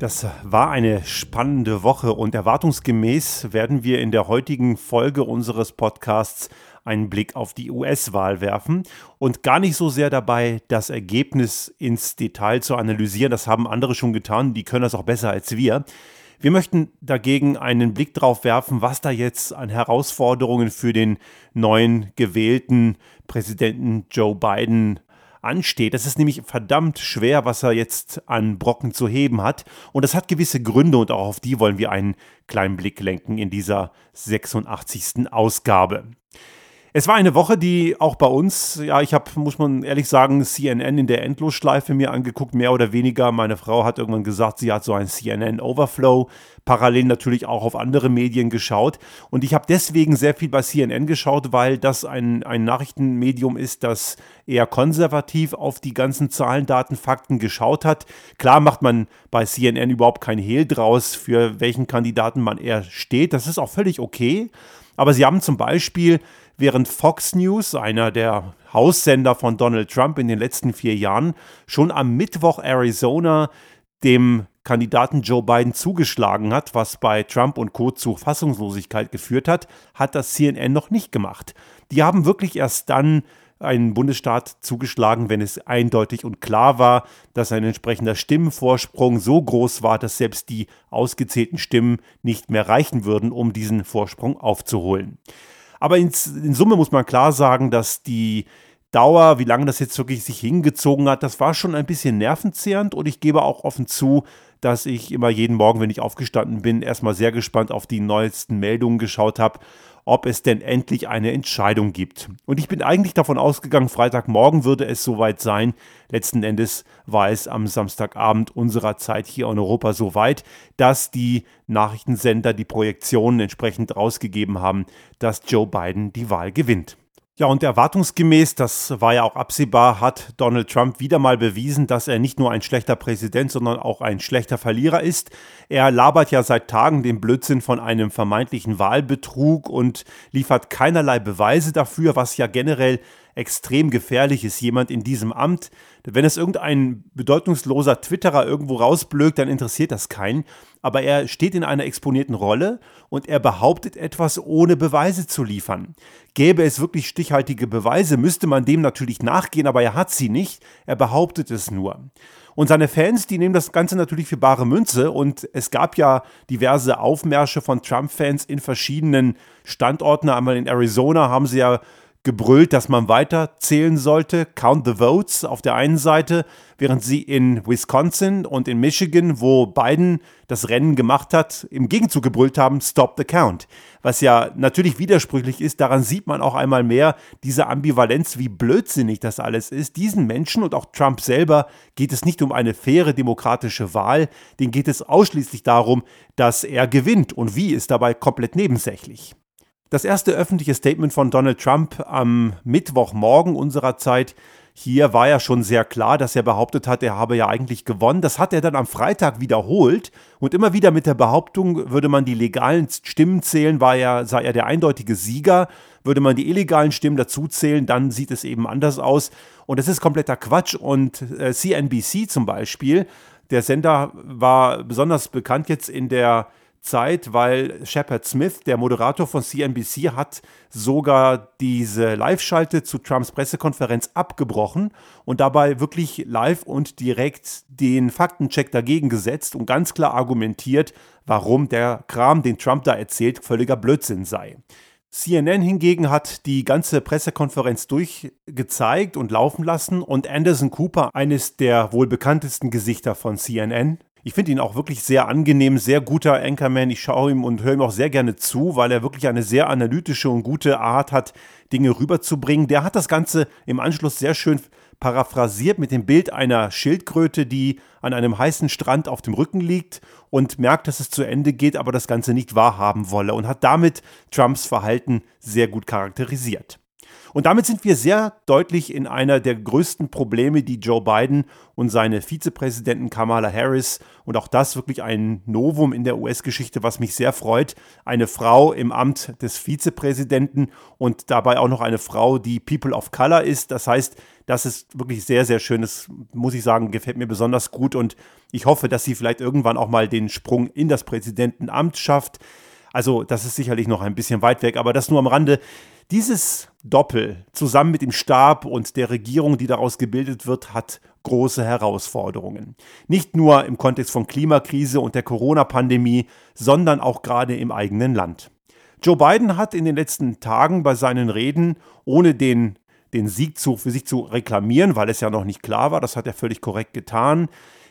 Das war eine spannende Woche und erwartungsgemäß werden wir in der heutigen Folge unseres Podcasts einen Blick auf die US-Wahl werfen und gar nicht so sehr dabei das Ergebnis ins Detail zu analysieren. Das haben andere schon getan, die können das auch besser als wir. Wir möchten dagegen einen Blick darauf werfen, was da jetzt an Herausforderungen für den neuen gewählten Präsidenten Joe Biden ansteht. Das ist nämlich verdammt schwer, was er jetzt an Brocken zu heben hat. Und das hat gewisse Gründe und auch auf die wollen wir einen kleinen Blick lenken in dieser 86. Ausgabe. Es war eine Woche, die auch bei uns, ja, ich habe, muss man ehrlich sagen, CNN in der Endlosschleife mir angeguckt, mehr oder weniger. Meine Frau hat irgendwann gesagt, sie hat so ein CNN-Overflow, parallel natürlich auch auf andere Medien geschaut. Und ich habe deswegen sehr viel bei CNN geschaut, weil das ein, ein Nachrichtenmedium ist, das eher konservativ auf die ganzen Zahlen, Daten, Fakten geschaut hat. Klar macht man bei CNN überhaupt kein Hehl draus, für welchen Kandidaten man eher steht. Das ist auch völlig okay. Aber sie haben zum Beispiel während Fox News, einer der Haussender von Donald Trump in den letzten vier Jahren, schon am Mittwoch Arizona dem Kandidaten Joe Biden zugeschlagen hat, was bei Trump und Co. zu Fassungslosigkeit geführt hat, hat das CNN noch nicht gemacht. Die haben wirklich erst dann einen Bundesstaat zugeschlagen, wenn es eindeutig und klar war, dass ein entsprechender Stimmenvorsprung so groß war, dass selbst die ausgezählten Stimmen nicht mehr reichen würden, um diesen Vorsprung aufzuholen. Aber in, in Summe muss man klar sagen, dass die Dauer, wie lange das jetzt wirklich sich hingezogen hat, das war schon ein bisschen nervenzehrend. Und ich gebe auch offen zu, dass ich immer jeden Morgen, wenn ich aufgestanden bin, erstmal sehr gespannt auf die neuesten Meldungen geschaut habe ob es denn endlich eine Entscheidung gibt. Und ich bin eigentlich davon ausgegangen, Freitagmorgen würde es soweit sein. Letzten Endes war es am Samstagabend unserer Zeit hier in Europa so weit, dass die Nachrichtensender die Projektionen entsprechend rausgegeben haben, dass Joe Biden die Wahl gewinnt. Ja, und erwartungsgemäß, das war ja auch absehbar, hat Donald Trump wieder mal bewiesen, dass er nicht nur ein schlechter Präsident, sondern auch ein schlechter Verlierer ist. Er labert ja seit Tagen den Blödsinn von einem vermeintlichen Wahlbetrug und liefert keinerlei Beweise dafür, was ja generell extrem gefährlich ist. Jemand in diesem Amt wenn es irgendein bedeutungsloser Twitterer irgendwo rausblökt, dann interessiert das keinen. Aber er steht in einer exponierten Rolle und er behauptet etwas, ohne Beweise zu liefern. Gäbe es wirklich stichhaltige Beweise, müsste man dem natürlich nachgehen, aber er hat sie nicht. Er behauptet es nur. Und seine Fans, die nehmen das Ganze natürlich für bare Münze. Und es gab ja diverse Aufmärsche von Trump-Fans in verschiedenen Standorten. Einmal in Arizona haben sie ja gebrüllt, dass man weiter zählen sollte. Count the votes auf der einen Seite, während sie in Wisconsin und in Michigan, wo Biden das Rennen gemacht hat, im Gegenzug gebrüllt haben, Stop the count. Was ja natürlich widersprüchlich ist, daran sieht man auch einmal mehr diese Ambivalenz, wie blödsinnig das alles ist. Diesen Menschen und auch Trump selber geht es nicht um eine faire demokratische Wahl, denen geht es ausschließlich darum, dass er gewinnt und wie ist dabei komplett nebensächlich. Das erste öffentliche Statement von Donald Trump am Mittwochmorgen unserer Zeit hier war ja schon sehr klar, dass er behauptet hat, er habe ja eigentlich gewonnen. Das hat er dann am Freitag wiederholt und immer wieder mit der Behauptung, würde man die legalen Stimmen zählen, war er, sei er der eindeutige Sieger. Würde man die illegalen Stimmen dazu zählen, dann sieht es eben anders aus. Und das ist kompletter Quatsch. Und äh, CNBC zum Beispiel, der Sender war besonders bekannt jetzt in der Zeit, weil Shepard Smith, der Moderator von CNBC, hat sogar diese Live-Schalte zu Trumps Pressekonferenz abgebrochen und dabei wirklich live und direkt den Faktencheck dagegen gesetzt und ganz klar argumentiert, warum der Kram, den Trump da erzählt, völliger Blödsinn sei. CNN hingegen hat die ganze Pressekonferenz durchgezeigt und laufen lassen und Anderson Cooper, eines der wohl bekanntesten Gesichter von CNN, ich finde ihn auch wirklich sehr angenehm, sehr guter Anchorman. Ich schaue ihm und höre ihm auch sehr gerne zu, weil er wirklich eine sehr analytische und gute Art hat, Dinge rüberzubringen. Der hat das Ganze im Anschluss sehr schön paraphrasiert mit dem Bild einer Schildkröte, die an einem heißen Strand auf dem Rücken liegt und merkt, dass es zu Ende geht, aber das Ganze nicht wahrhaben wolle und hat damit Trumps Verhalten sehr gut charakterisiert. Und damit sind wir sehr deutlich in einer der größten Probleme, die Joe Biden und seine Vizepräsidentin Kamala Harris und auch das wirklich ein Novum in der US-Geschichte, was mich sehr freut, eine Frau im Amt des Vizepräsidenten und dabei auch noch eine Frau, die People of Color ist. Das heißt, das ist wirklich sehr, sehr schön. Das muss ich sagen, gefällt mir besonders gut und ich hoffe, dass sie vielleicht irgendwann auch mal den Sprung in das Präsidentenamt schafft. Also das ist sicherlich noch ein bisschen weit weg, aber das nur am Rande. Dieses Doppel zusammen mit dem Stab und der Regierung, die daraus gebildet wird, hat große Herausforderungen. Nicht nur im Kontext von Klimakrise und der Corona-Pandemie, sondern auch gerade im eigenen Land. Joe Biden hat in den letzten Tagen bei seinen Reden, ohne den, den Sieg zu, für sich zu reklamieren, weil es ja noch nicht klar war, das hat er völlig korrekt getan,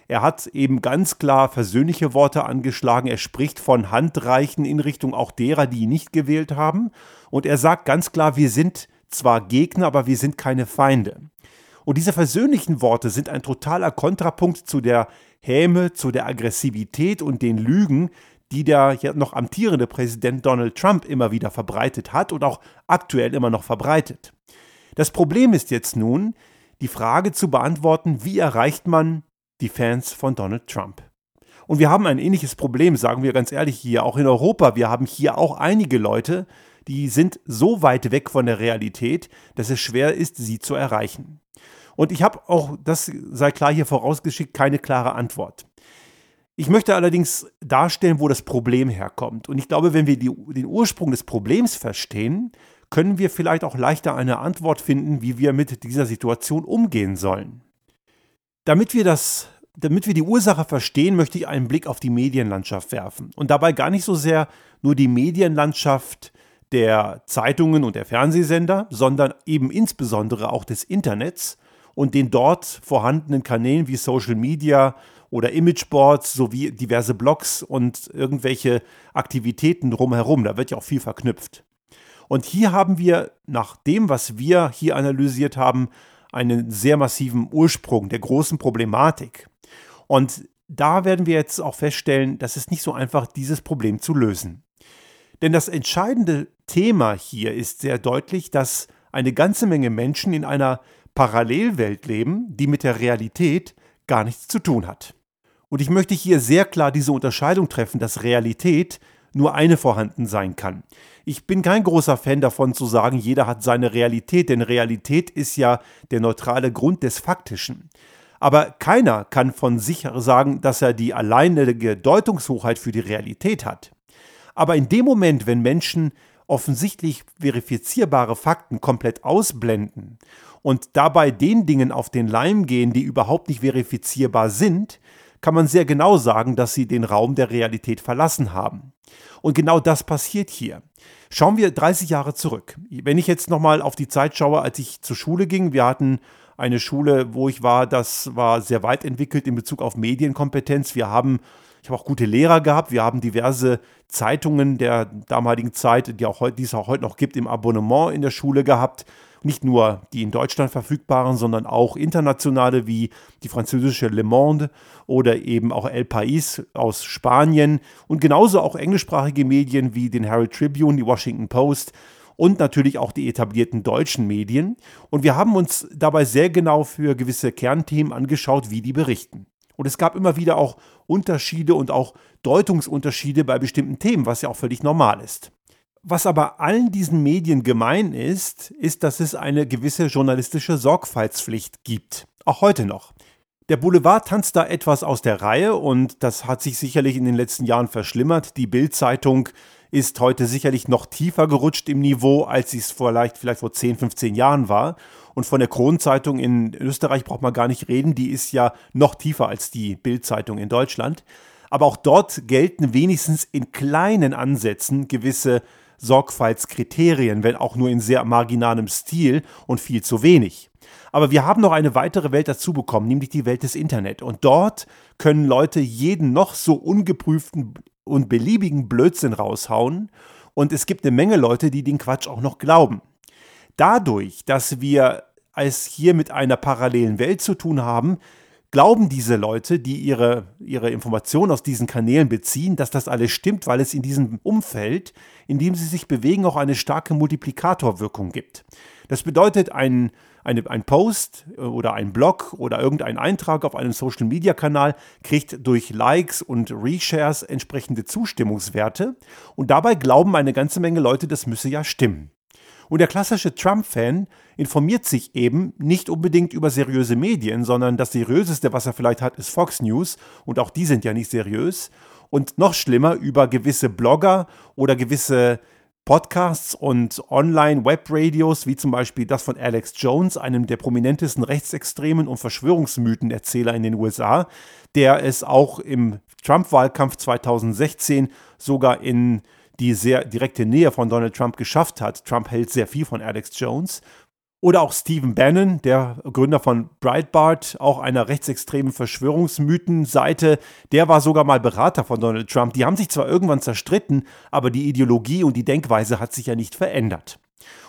er hat eben ganz klar versöhnliche Worte angeschlagen. Er spricht von Handreichen in Richtung auch derer, die ihn nicht gewählt haben. Und er sagt ganz klar, wir sind zwar Gegner, aber wir sind keine Feinde. Und diese versöhnlichen Worte sind ein totaler Kontrapunkt zu der Häme, zu der Aggressivität und den Lügen, die der noch amtierende Präsident Donald Trump immer wieder verbreitet hat und auch aktuell immer noch verbreitet. Das Problem ist jetzt nun, die Frage zu beantworten, wie erreicht man die Fans von Donald Trump. Und wir haben ein ähnliches Problem, sagen wir ganz ehrlich hier, auch in Europa. Wir haben hier auch einige Leute, die sind so weit weg von der Realität, dass es schwer ist, sie zu erreichen. Und ich habe auch, das sei klar hier vorausgeschickt, keine klare Antwort. Ich möchte allerdings darstellen, wo das Problem herkommt. Und ich glaube, wenn wir die, den Ursprung des Problems verstehen, können wir vielleicht auch leichter eine Antwort finden, wie wir mit dieser Situation umgehen sollen. Damit wir das damit wir die Ursache verstehen, möchte ich einen Blick auf die Medienlandschaft werfen. Und dabei gar nicht so sehr nur die Medienlandschaft der Zeitungen und der Fernsehsender, sondern eben insbesondere auch des Internets und den dort vorhandenen Kanälen wie Social Media oder Imageboards sowie diverse Blogs und irgendwelche Aktivitäten drumherum. Da wird ja auch viel verknüpft. Und hier haben wir nach dem, was wir hier analysiert haben, einen sehr massiven Ursprung der großen Problematik. Und da werden wir jetzt auch feststellen, dass es nicht so einfach, dieses Problem zu lösen. Denn das entscheidende Thema hier ist sehr deutlich, dass eine ganze Menge Menschen in einer Parallelwelt leben, die mit der Realität gar nichts zu tun hat. Und ich möchte hier sehr klar diese Unterscheidung treffen, dass Realität nur eine vorhanden sein kann. Ich bin kein großer Fan davon zu sagen, jeder hat seine Realität, denn Realität ist ja der neutrale Grund des Faktischen. Aber keiner kann von sich sagen, dass er die alleinige Deutungshoheit für die Realität hat. Aber in dem Moment, wenn Menschen offensichtlich verifizierbare Fakten komplett ausblenden und dabei den Dingen auf den Leim gehen, die überhaupt nicht verifizierbar sind, kann man sehr genau sagen, dass sie den Raum der Realität verlassen haben. Und genau das passiert hier. Schauen wir 30 Jahre zurück. Wenn ich jetzt nochmal auf die Zeit schaue, als ich zur Schule ging, wir hatten eine Schule, wo ich war, das war sehr weit entwickelt in Bezug auf Medienkompetenz. Wir haben, habe auch gute Lehrer gehabt, wir haben diverse Zeitungen der damaligen Zeit, die, auch, die es auch heute noch gibt, im Abonnement in der Schule gehabt nicht nur die in Deutschland verfügbaren, sondern auch internationale wie die französische Le Monde oder eben auch El País aus Spanien und genauso auch englischsprachige Medien wie den Herald Tribune, die Washington Post und natürlich auch die etablierten deutschen Medien. Und wir haben uns dabei sehr genau für gewisse Kernthemen angeschaut, wie die berichten. Und es gab immer wieder auch Unterschiede und auch Deutungsunterschiede bei bestimmten Themen, was ja auch völlig normal ist. Was aber allen diesen Medien gemein ist, ist, dass es eine gewisse journalistische Sorgfaltspflicht gibt. Auch heute noch. Der Boulevard tanzt da etwas aus der Reihe und das hat sich sicherlich in den letzten Jahren verschlimmert. Die Bild-Zeitung ist heute sicherlich noch tiefer gerutscht im Niveau, als sie es vielleicht, vielleicht vor 10, 15 Jahren war. Und von der Kronzeitung in Österreich braucht man gar nicht reden, die ist ja noch tiefer als die Bild-Zeitung in Deutschland. Aber auch dort gelten wenigstens in kleinen Ansätzen gewisse Sorgfaltskriterien, wenn auch nur in sehr marginalem Stil und viel zu wenig. Aber wir haben noch eine weitere Welt dazu bekommen, nämlich die Welt des Internet. Und dort können Leute jeden noch so ungeprüften und beliebigen Blödsinn raushauen. Und es gibt eine Menge Leute, die den Quatsch auch noch glauben. Dadurch, dass wir es hier mit einer parallelen Welt zu tun haben, glauben diese Leute, die ihre, ihre Informationen aus diesen Kanälen beziehen, dass das alles stimmt, weil es in diesem Umfeld, in dem sie sich bewegen, auch eine starke Multiplikatorwirkung gibt. Das bedeutet, ein, eine, ein Post oder ein Blog oder irgendein Eintrag auf einem Social-Media-Kanal kriegt durch Likes und Reshares entsprechende Zustimmungswerte und dabei glauben eine ganze Menge Leute, das müsse ja stimmen. Und der klassische Trump-Fan informiert sich eben nicht unbedingt über seriöse Medien, sondern das seriöseste, was er vielleicht hat, ist Fox News und auch die sind ja nicht seriös. Und noch schlimmer über gewisse Blogger oder gewisse Podcasts und Online-Web-Radios, wie zum Beispiel das von Alex Jones, einem der prominentesten Rechtsextremen und Verschwörungsmythenerzähler in den USA, der es auch im Trump-Wahlkampf 2016 sogar in die sehr direkte Nähe von Donald Trump geschafft hat. Trump hält sehr viel von Alex Jones. Oder auch Stephen Bannon, der Gründer von Breitbart, auch einer rechtsextremen Verschwörungsmythenseite, der war sogar mal Berater von Donald Trump. Die haben sich zwar irgendwann zerstritten, aber die Ideologie und die Denkweise hat sich ja nicht verändert.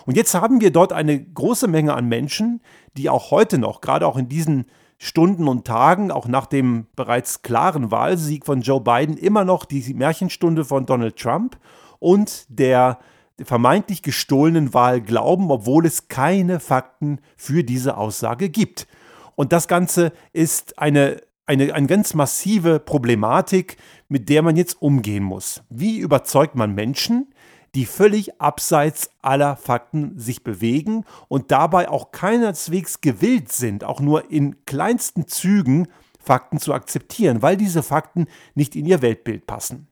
Und jetzt haben wir dort eine große Menge an Menschen, die auch heute noch, gerade auch in diesen Stunden und Tagen, auch nach dem bereits klaren Wahlsieg von Joe Biden, immer noch die Märchenstunde von Donald Trump und der vermeintlich gestohlenen Wahl glauben, obwohl es keine Fakten für diese Aussage gibt. Und das Ganze ist eine, eine, eine ganz massive Problematik, mit der man jetzt umgehen muss. Wie überzeugt man Menschen, die völlig abseits aller Fakten sich bewegen und dabei auch keineswegs gewillt sind, auch nur in kleinsten Zügen Fakten zu akzeptieren, weil diese Fakten nicht in ihr Weltbild passen.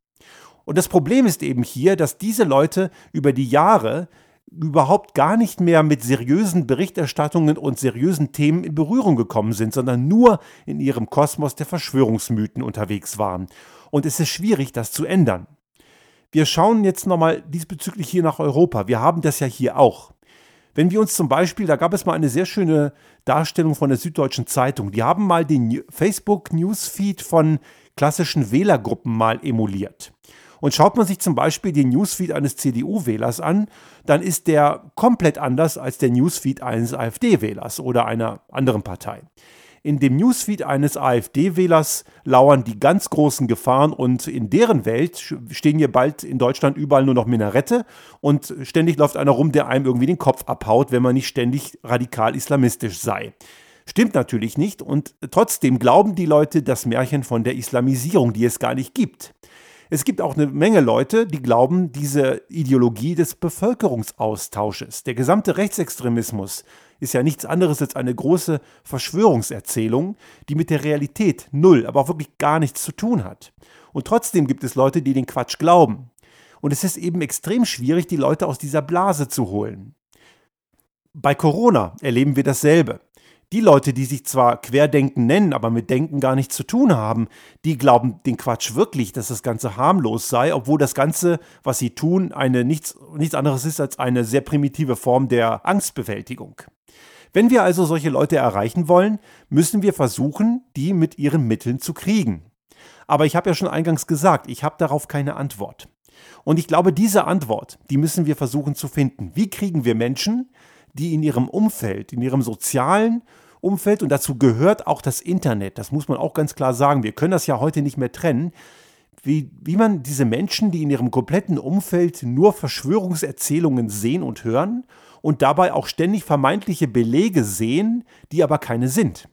Und das Problem ist eben hier, dass diese Leute über die Jahre überhaupt gar nicht mehr mit seriösen Berichterstattungen und seriösen Themen in Berührung gekommen sind, sondern nur in ihrem Kosmos der Verschwörungsmythen unterwegs waren. Und es ist schwierig, das zu ändern. Wir schauen jetzt nochmal diesbezüglich hier nach Europa. Wir haben das ja hier auch. Wenn wir uns zum Beispiel, da gab es mal eine sehr schöne Darstellung von der Süddeutschen Zeitung, die haben mal den Facebook-Newsfeed von klassischen Wählergruppen mal emuliert. Und schaut man sich zum Beispiel den Newsfeed eines CDU-Wählers an, dann ist der komplett anders als der Newsfeed eines AfD-Wählers oder einer anderen Partei. In dem Newsfeed eines AfD-Wählers lauern die ganz großen Gefahren und in deren Welt stehen hier bald in Deutschland überall nur noch Minarette und ständig läuft einer rum, der einem irgendwie den Kopf abhaut, wenn man nicht ständig radikal islamistisch sei. Stimmt natürlich nicht und trotzdem glauben die Leute das Märchen von der Islamisierung, die es gar nicht gibt. Es gibt auch eine Menge Leute, die glauben, diese Ideologie des Bevölkerungsaustausches, der gesamte Rechtsextremismus ist ja nichts anderes als eine große Verschwörungserzählung, die mit der Realität null, aber auch wirklich gar nichts zu tun hat. Und trotzdem gibt es Leute, die den Quatsch glauben. Und es ist eben extrem schwierig, die Leute aus dieser Blase zu holen. Bei Corona erleben wir dasselbe. Die Leute, die sich zwar Querdenken nennen, aber mit Denken gar nichts zu tun haben, die glauben den Quatsch wirklich, dass das Ganze harmlos sei, obwohl das Ganze, was sie tun, eine nichts, nichts anderes ist als eine sehr primitive Form der Angstbewältigung. Wenn wir also solche Leute erreichen wollen, müssen wir versuchen, die mit ihren Mitteln zu kriegen. Aber ich habe ja schon eingangs gesagt, ich habe darauf keine Antwort. Und ich glaube, diese Antwort, die müssen wir versuchen zu finden. Wie kriegen wir Menschen, die in ihrem Umfeld, in ihrem sozialen Umfeld, und dazu gehört auch das Internet, das muss man auch ganz klar sagen, wir können das ja heute nicht mehr trennen, wie, wie man diese Menschen, die in ihrem kompletten Umfeld nur Verschwörungserzählungen sehen und hören und dabei auch ständig vermeintliche Belege sehen, die aber keine sind.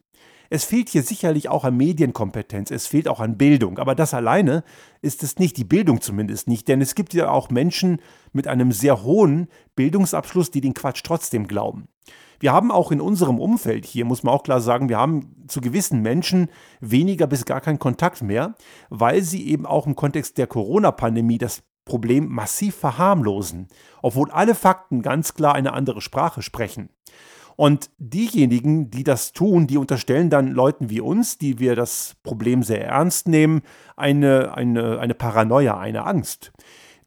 Es fehlt hier sicherlich auch an Medienkompetenz, es fehlt auch an Bildung, aber das alleine ist es nicht, die Bildung zumindest nicht, denn es gibt ja auch Menschen mit einem sehr hohen Bildungsabschluss, die den Quatsch trotzdem glauben. Wir haben auch in unserem Umfeld hier, muss man auch klar sagen, wir haben zu gewissen Menschen weniger bis gar keinen Kontakt mehr, weil sie eben auch im Kontext der Corona-Pandemie das Problem massiv verharmlosen, obwohl alle Fakten ganz klar eine andere Sprache sprechen. Und diejenigen, die das tun, die unterstellen dann Leuten wie uns, die wir das Problem sehr ernst nehmen, eine, eine, eine Paranoia, eine Angst.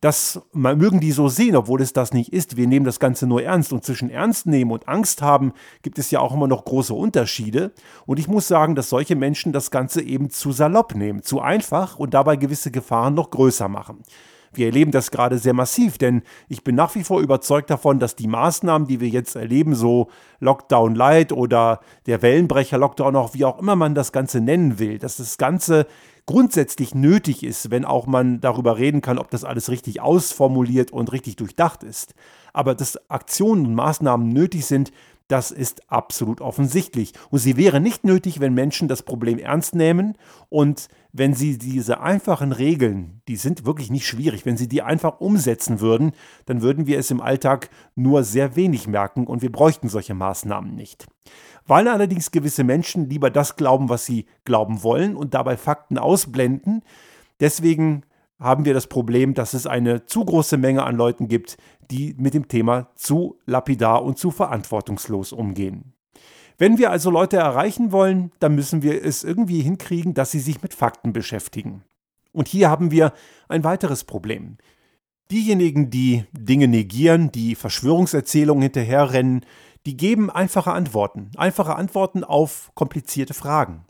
Das mögen die so sehen, obwohl es das nicht ist. Wir nehmen das Ganze nur ernst. Und zwischen Ernst nehmen und Angst haben gibt es ja auch immer noch große Unterschiede. Und ich muss sagen, dass solche Menschen das Ganze eben zu salopp nehmen, zu einfach und dabei gewisse Gefahren noch größer machen. Wir erleben das gerade sehr massiv, denn ich bin nach wie vor überzeugt davon, dass die Maßnahmen, die wir jetzt erleben, so Lockdown Light oder der Wellenbrecher Lockdown, auch wie auch immer man das Ganze nennen will, dass das Ganze grundsätzlich nötig ist, wenn auch man darüber reden kann, ob das alles richtig ausformuliert und richtig durchdacht ist. Aber dass Aktionen und Maßnahmen nötig sind, das ist absolut offensichtlich. Und sie wäre nicht nötig, wenn Menschen das Problem ernst nehmen und wenn sie diese einfachen Regeln, die sind wirklich nicht schwierig, wenn sie die einfach umsetzen würden, dann würden wir es im Alltag nur sehr wenig merken und wir bräuchten solche Maßnahmen nicht. Weil allerdings gewisse Menschen lieber das glauben, was sie glauben wollen und dabei Fakten ausblenden, deswegen haben wir das Problem, dass es eine zu große Menge an Leuten gibt, die mit dem Thema zu lapidar und zu verantwortungslos umgehen. Wenn wir also Leute erreichen wollen, dann müssen wir es irgendwie hinkriegen, dass sie sich mit Fakten beschäftigen. Und hier haben wir ein weiteres Problem. Diejenigen, die Dinge negieren, die Verschwörungserzählungen hinterherrennen, die geben einfache Antworten, einfache Antworten auf komplizierte Fragen.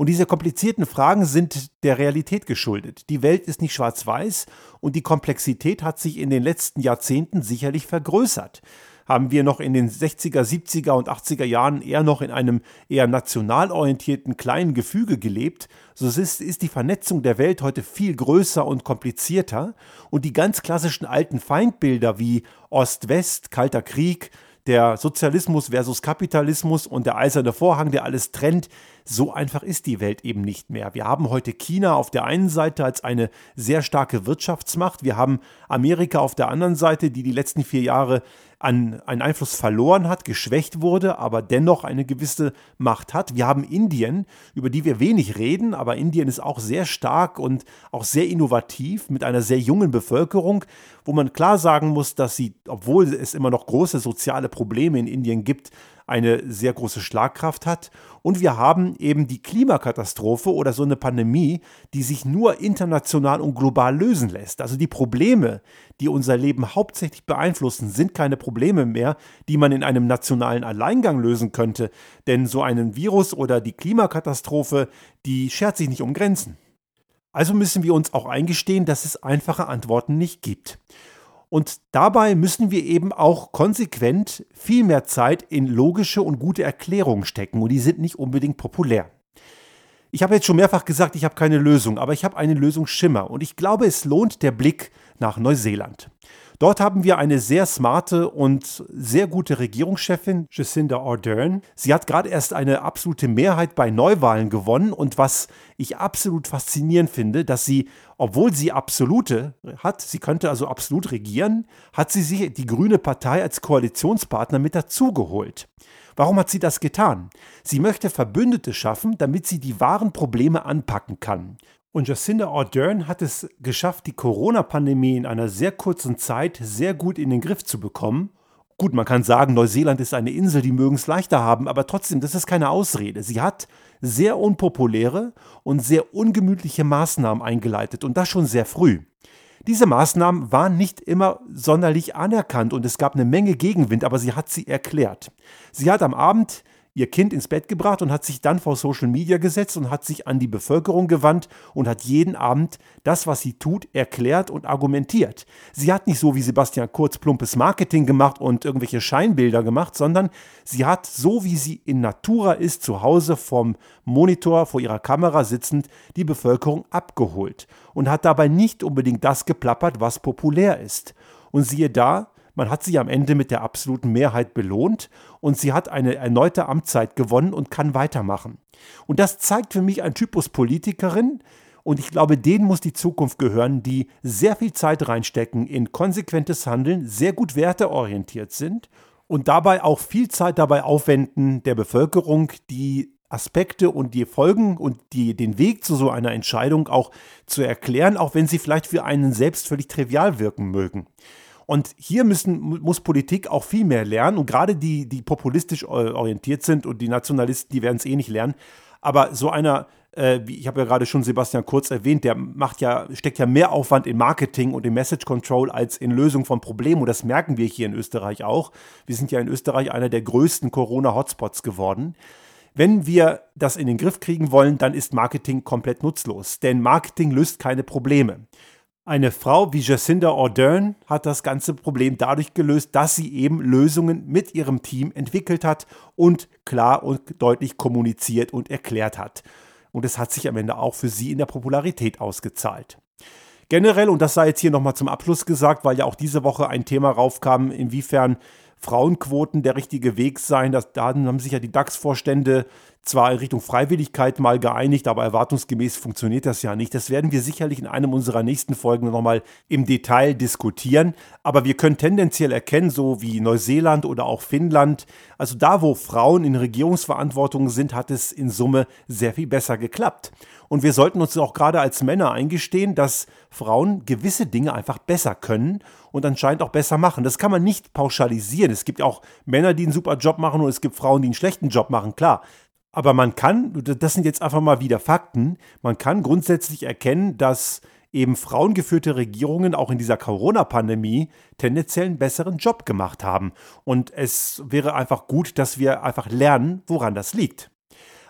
Und diese komplizierten Fragen sind der Realität geschuldet. Die Welt ist nicht schwarz-weiß und die Komplexität hat sich in den letzten Jahrzehnten sicherlich vergrößert. Haben wir noch in den 60er, 70er und 80er Jahren eher noch in einem eher national orientierten kleinen Gefüge gelebt, so ist, ist die Vernetzung der Welt heute viel größer und komplizierter und die ganz klassischen alten Feindbilder wie Ost-West, Kalter Krieg, der Sozialismus versus Kapitalismus und der eiserne Vorhang, der alles trennt, so einfach ist die Welt eben nicht mehr. Wir haben heute China auf der einen Seite als eine sehr starke Wirtschaftsmacht. Wir haben Amerika auf der anderen Seite, die die letzten vier Jahre an einen Einfluss verloren hat, geschwächt wurde, aber dennoch eine gewisse Macht hat. Wir haben Indien, über die wir wenig reden, aber Indien ist auch sehr stark und auch sehr innovativ mit einer sehr jungen Bevölkerung, wo man klar sagen muss, dass sie, obwohl es immer noch große soziale Probleme in Indien gibt, eine sehr große Schlagkraft hat. Und wir haben eben die Klimakatastrophe oder so eine Pandemie, die sich nur international und global lösen lässt. Also die Probleme, die unser Leben hauptsächlich beeinflussen, sind keine Probleme mehr, die man in einem nationalen Alleingang lösen könnte. Denn so ein Virus oder die Klimakatastrophe, die schert sich nicht um Grenzen. Also müssen wir uns auch eingestehen, dass es einfache Antworten nicht gibt. Und dabei müssen wir eben auch konsequent viel mehr Zeit in logische und gute Erklärungen stecken. Und die sind nicht unbedingt populär. Ich habe jetzt schon mehrfach gesagt, ich habe keine Lösung, aber ich habe einen Lösungsschimmer. Und ich glaube, es lohnt der Blick nach Neuseeland. Dort haben wir eine sehr smarte und sehr gute Regierungschefin, Jacinda Ardern. Sie hat gerade erst eine absolute Mehrheit bei Neuwahlen gewonnen und was ich absolut faszinierend finde, dass sie, obwohl sie absolute hat, sie könnte also absolut regieren, hat sie sich die Grüne Partei als Koalitionspartner mit dazugeholt. Warum hat sie das getan? Sie möchte Verbündete schaffen, damit sie die wahren Probleme anpacken kann. Und Jacinda Ardern hat es geschafft, die Corona-Pandemie in einer sehr kurzen Zeit sehr gut in den Griff zu bekommen. Gut, man kann sagen, Neuseeland ist eine Insel, die mögen es leichter haben, aber trotzdem, das ist keine Ausrede. Sie hat sehr unpopuläre und sehr ungemütliche Maßnahmen eingeleitet und das schon sehr früh. Diese Maßnahmen waren nicht immer sonderlich anerkannt und es gab eine Menge Gegenwind, aber sie hat sie erklärt. Sie hat am Abend ihr Kind ins Bett gebracht und hat sich dann vor Social Media gesetzt und hat sich an die Bevölkerung gewandt und hat jeden Abend das, was sie tut, erklärt und argumentiert. Sie hat nicht so wie Sebastian Kurz plumpes Marketing gemacht und irgendwelche Scheinbilder gemacht, sondern sie hat so wie sie in Natura ist, zu Hause vom Monitor vor ihrer Kamera sitzend, die Bevölkerung abgeholt und hat dabei nicht unbedingt das geplappert, was populär ist. Und siehe da, man hat sie am Ende mit der absoluten Mehrheit belohnt und sie hat eine erneute Amtszeit gewonnen und kann weitermachen. Und das zeigt für mich ein Typus Politikerin, und ich glaube, denen muss die Zukunft gehören, die sehr viel Zeit reinstecken in konsequentes Handeln, sehr gut werteorientiert sind und dabei auch viel Zeit dabei aufwenden, der Bevölkerung die Aspekte und die Folgen und die, den Weg zu so einer Entscheidung auch zu erklären, auch wenn sie vielleicht für einen selbst völlig trivial wirken mögen. Und hier müssen, muss Politik auch viel mehr lernen. Und gerade die, die populistisch orientiert sind und die Nationalisten, die werden es eh nicht lernen. Aber so einer, äh, wie ich habe ja gerade schon Sebastian Kurz erwähnt, der macht ja, steckt ja mehr Aufwand in Marketing und in Message Control als in Lösung von Problemen. Und das merken wir hier in Österreich auch. Wir sind ja in Österreich einer der größten Corona-Hotspots geworden. Wenn wir das in den Griff kriegen wollen, dann ist Marketing komplett nutzlos. Denn Marketing löst keine Probleme. Eine Frau wie Jacinda Ardern hat das ganze Problem dadurch gelöst, dass sie eben Lösungen mit ihrem Team entwickelt hat und klar und deutlich kommuniziert und erklärt hat. Und es hat sich am Ende auch für sie in der Popularität ausgezahlt. Generell, und das sei jetzt hier nochmal zum Abschluss gesagt, weil ja auch diese Woche ein Thema raufkam, inwiefern Frauenquoten der richtige Weg seien. Das, da haben sich ja die DAX-Vorstände zwar in Richtung Freiwilligkeit mal geeinigt, aber erwartungsgemäß funktioniert das ja nicht. Das werden wir sicherlich in einem unserer nächsten Folgen nochmal im Detail diskutieren. Aber wir können tendenziell erkennen, so wie Neuseeland oder auch Finnland, also da, wo Frauen in Regierungsverantwortung sind, hat es in Summe sehr viel besser geklappt. Und wir sollten uns auch gerade als Männer eingestehen, dass Frauen gewisse Dinge einfach besser können und anscheinend auch besser machen. Das kann man nicht pauschalisieren. Es gibt auch Männer, die einen super Job machen und es gibt Frauen, die einen schlechten Job machen, klar. Aber man kann, das sind jetzt einfach mal wieder Fakten, man kann grundsätzlich erkennen, dass eben frauengeführte Regierungen auch in dieser Corona-Pandemie tendenziell einen besseren Job gemacht haben. Und es wäre einfach gut, dass wir einfach lernen, woran das liegt.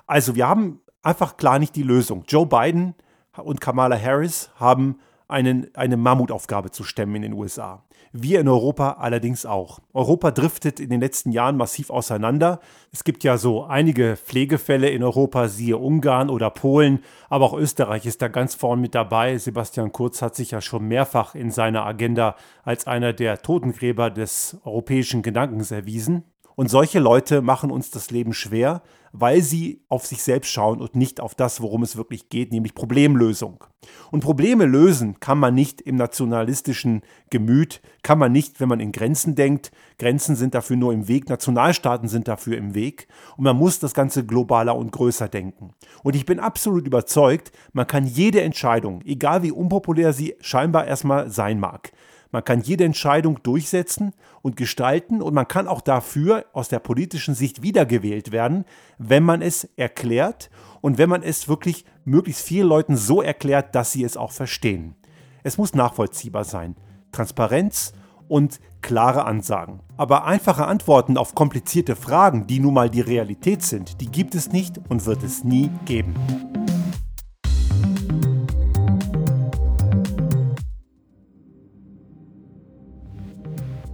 Also wir haben einfach klar nicht die Lösung. Joe Biden und Kamala Harris haben einen, eine Mammutaufgabe zu stemmen in den USA. Wir in Europa allerdings auch. Europa driftet in den letzten Jahren massiv auseinander. Es gibt ja so einige Pflegefälle in Europa, siehe Ungarn oder Polen, aber auch Österreich ist da ganz vorn mit dabei. Sebastian Kurz hat sich ja schon mehrfach in seiner Agenda als einer der Totengräber des europäischen Gedankens erwiesen. Und solche Leute machen uns das Leben schwer, weil sie auf sich selbst schauen und nicht auf das, worum es wirklich geht, nämlich Problemlösung. Und Probleme lösen kann man nicht im nationalistischen Gemüt, kann man nicht, wenn man in Grenzen denkt. Grenzen sind dafür nur im Weg, Nationalstaaten sind dafür im Weg. Und man muss das Ganze globaler und größer denken. Und ich bin absolut überzeugt, man kann jede Entscheidung, egal wie unpopulär sie scheinbar erstmal sein mag, man kann jede Entscheidung durchsetzen und gestalten und man kann auch dafür aus der politischen Sicht wiedergewählt werden, wenn man es erklärt und wenn man es wirklich möglichst vielen Leuten so erklärt, dass sie es auch verstehen. Es muss nachvollziehbar sein. Transparenz und klare Ansagen. Aber einfache Antworten auf komplizierte Fragen, die nun mal die Realität sind, die gibt es nicht und wird es nie geben.